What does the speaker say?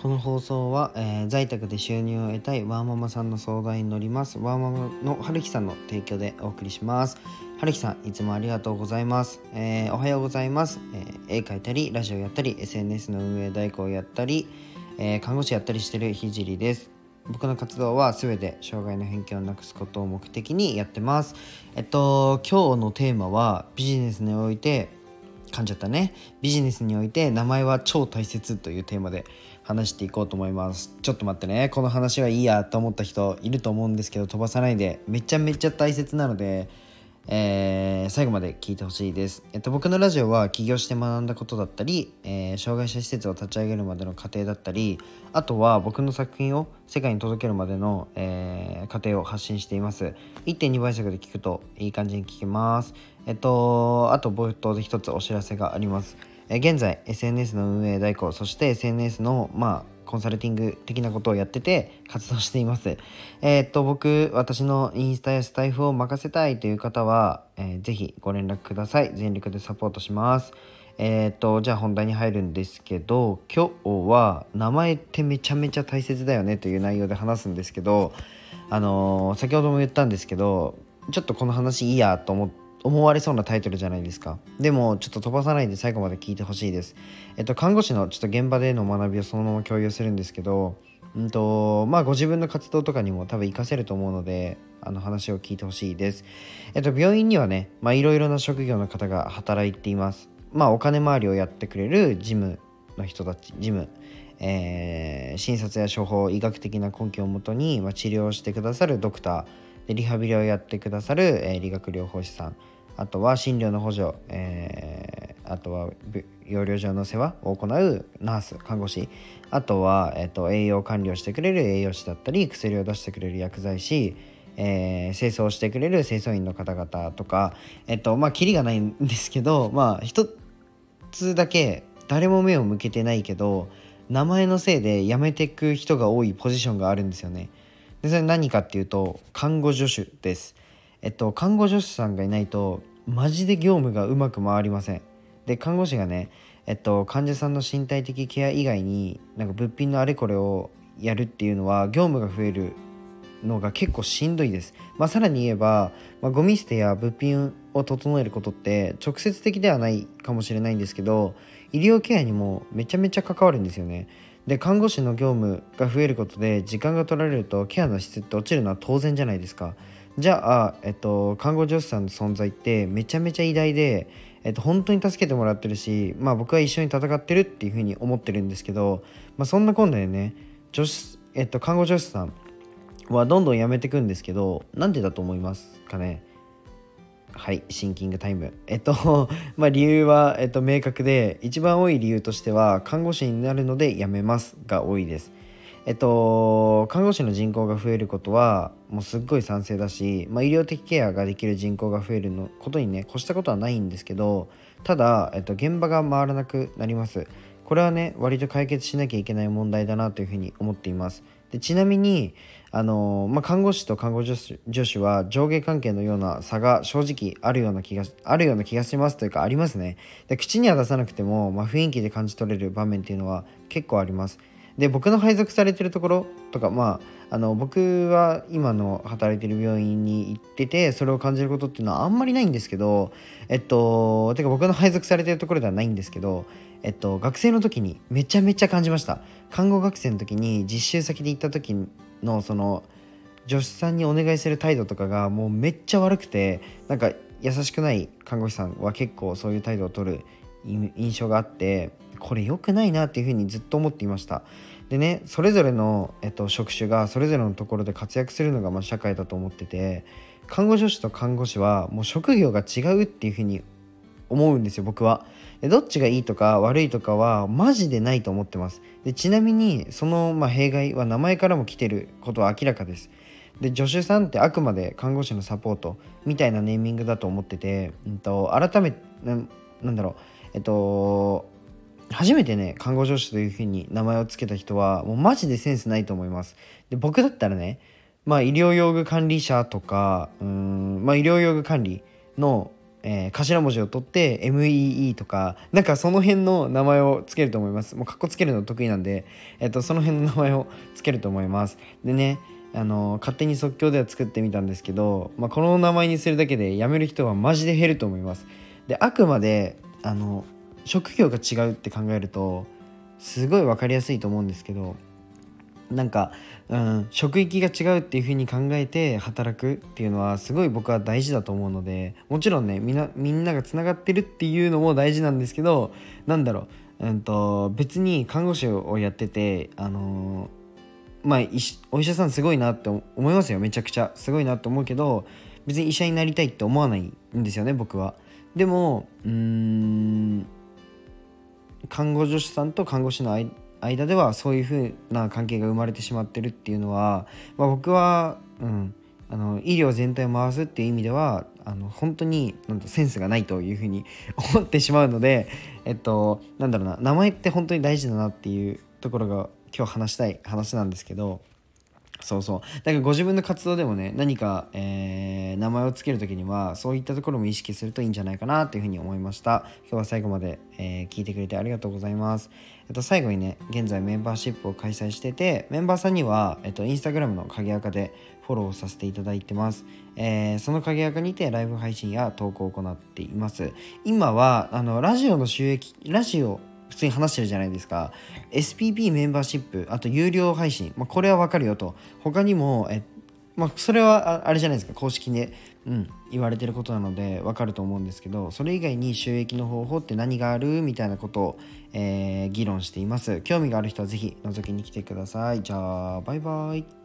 この放送は、えー在宅で収入を得たいワーママさんの相談に乗ります。ワーママの春樹さんの提供でお送りします。春樹さんいつもありがとうございます、えーおはようございます、えー絵描いたりラジオやったり SNS の運営代行やったり、えー看護師やったりしてるひじりです。僕の活動は全て障害の偏見をなくすことを目的にやってます。えっと今日のテーマはビジネスにおいて噛んじゃったね。ビジネスにおいて名前は超大切というテーマで話していこうと思います。ちょっと待ってね。この話はいいやと思った人いると思うんですけど飛ばさないで。めちゃめちゃ大切なので、えー最後まで聞いてほしいです、えっと、僕のラジオは起業して学んだことだったり、えー障害者施設を立ち上げるまでの過程だったりあとは僕の作品を世界に届けるまでの、えー過程を発信しています。1.2倍速で聞くといい感じに聞けます。えっとあと冒頭で一つお知らせがあります。現在 SNS の運営代行そして SNS のまあコンサルティング的なことをやってて活動しています。えーっと僕私のインスタやスタイフを任せたいという方は、えーぜひご連絡ください。全力でサポートします。えーっとじゃあ本題に入るんですけど今日は名前ってめちゃめちゃ大切だよねという内容で話すんですけどあのー先ほども言ったんですけどちょっとこの話いいやと思って思われそうなタイトルじゃないですか。でもちょっと飛ばさないで最後まで聞いてほしいです。えっと看護師のちょっと現場での学びをそのまま共有するんですけどうんとまあご自分の活動とかにも多分活かせると思うのであの話を聞いてほしいです。えっと病院にはねまあいろいろな職業の方が働いています。まあお金回りをやってくれる事務の人たち事務えー診察や処方医学的な根拠をもとに、まあ、治療してくださるドクターでリハビリをやってくださる、えー理学療法士さん。あとは診療の補助、えーあとは養療所の世話を行うナース看護師。あとは、えー、と栄養管理をしてくれる栄養士だったり薬を出してくれる薬剤師。えー清掃してくれる清掃員の方々とか。えっとまあキリがないんですけどまあ一つだけ誰も目を向けてないけど名前のせいで辞めていく人が多いポジションがあるんですよね。でそれ何かっていうと看護助手です。えっと看護助手さんがいないとマジで業務がうまく回りません。で看護師がねえっと患者さんの身体的ケア以外になんか物品のあれこれをやるっていうのは業務が増えるのが結構しんどいです。まあ、さらに言えば、まあ、ゴミ捨てや物品を整えることって直接的ではないかもしれないんですけど医療ケアにもめちゃめちゃ関わるんですよね。で看護師の業務が増えることで時間が取られるとケアの質って落ちるのは当然じゃないですか。じゃあ、えっと、看護助手さんの存在ってめちゃめちゃ偉大で、えっと、本当に助けてもらってるし、まあ、僕は一緒に戦ってるっていうふうに思ってるんですけど、まあ、そんなこんなでね助手、えっと、看護助手さんはどんどんやめてくんですけどなんでだと思いますかね？はいシンキングタイム。えっと まあ理由は、えっと、明確で一番多い理由としては看護師になるので辞めますが多いです。えっと看護師の人口が増えることはもうすっごい賛成だし、まあ、医療的ケアができる人口が増えるのことにね越したことはないんですけどただ、えっと、現場が回らなくなります。これはね割と解決しなきゃいけない問題だなというふうに思っています。でちなみにあのまあ、看護師と看護助手は上下関係のような差が正直あるような気があるような気がしますというかありますね。で口には出さなくても、まあ、雰囲気で感じ取れる場面っていうのは結構あります。で僕の配属されてるところとかまああの僕は今の働いてる病院に行っててそれを感じることっていうのはあんまりないんですけどえっとてか僕の配属されてるところではないんですけどえっと学生の時にめちゃめちゃ感じました。看護学生の時に実習先で行った時のその助手さんにお願いする態度とかがもうめっちゃ悪くてなんか優しくない看護師さんは結構そういう態度を取る印象があってこれ良くないなっていうふうにずっと思っていました。でねそれぞれの、えっと、職種がそれぞれのところで活躍するのがまあ社会だと思ってて看護助手と看護師はもう職業が違うっていうふうに思うんですよ僕は。どっちがいいとか悪いとかはマジでないと思ってます。でちなみにそのまあ弊害は名前からも来てることは明らかです。で助手さんってあくまで看護師のサポートみたいなネーミングだと思ってて、うん、と改めななんだろう。えっと初めてね看護助手というふうに名前を付けた人はもうマジでセンスないと思います。で僕だったらねまあ医療用具管理者とかうんまあ医療用具管理のえー、頭文字を取って MEE とかなんかその辺の名前をつけると思います。もうかっこつけるの得意なんで、えっと、その辺の名前をつけると思います。でねあの勝手に即興では作ってみたんですけど、まあ、この名前にするだけで辞める人はマジで減ると思います。であくまであの職業が違うって考えるとすごい分かりやすいと思うんですけどなんか、うん、職域が違うっていう風に考えて働くっていうのはすごい僕は大事だと思うのでもちろんねみんなみんながつながってるっていうのも大事なんですけどなんだろう、うんと、別に看護師をやっててあの、まあお医者さんすごいなって思いますよめちゃくちゃすごいなと思うけど別に医者になりたいって思わないんですよね僕は。でもうーん看護助手さんと看護師の間ではそういう風な関係が生まれてしまってるっていうのは、まあ、僕は、うん、あの医療全体を回すっていう意味ではあの本当になんとセンスがないというふうに思ってしまうので、えっと、なんだろうな名前って本当に大事だなっていうところが今日話したい話なんですけどそうそう。だからご自分の活動でもね何か、えー、名前を付ける時にはそういったところも意識するといいんじゃないかなというふうに思いました。今日は最後まで、えー、聞いてくれてありがとうございます。えっと最後にね現在メンバーシップを開催しててメンバーさんにはえっとインスタグラムの鍵垢でフォローさせていただいてます、えー、その鍵垢にてライブ配信や投稿を行っています。今はあのラジオの収益ラジオ普通に話してるじゃないですか。SPP メンバーシップあと有料配信、まあ、これはわかるよと。他にもえまあ、それはあれじゃないですか。公式で、うん、言われてることなのでわかると思うんですけどそれ以外に収益の方法って何があるみたいなことを、えー、議論しています。興味がある人は是非覗きに来てください。じゃあバイバイ。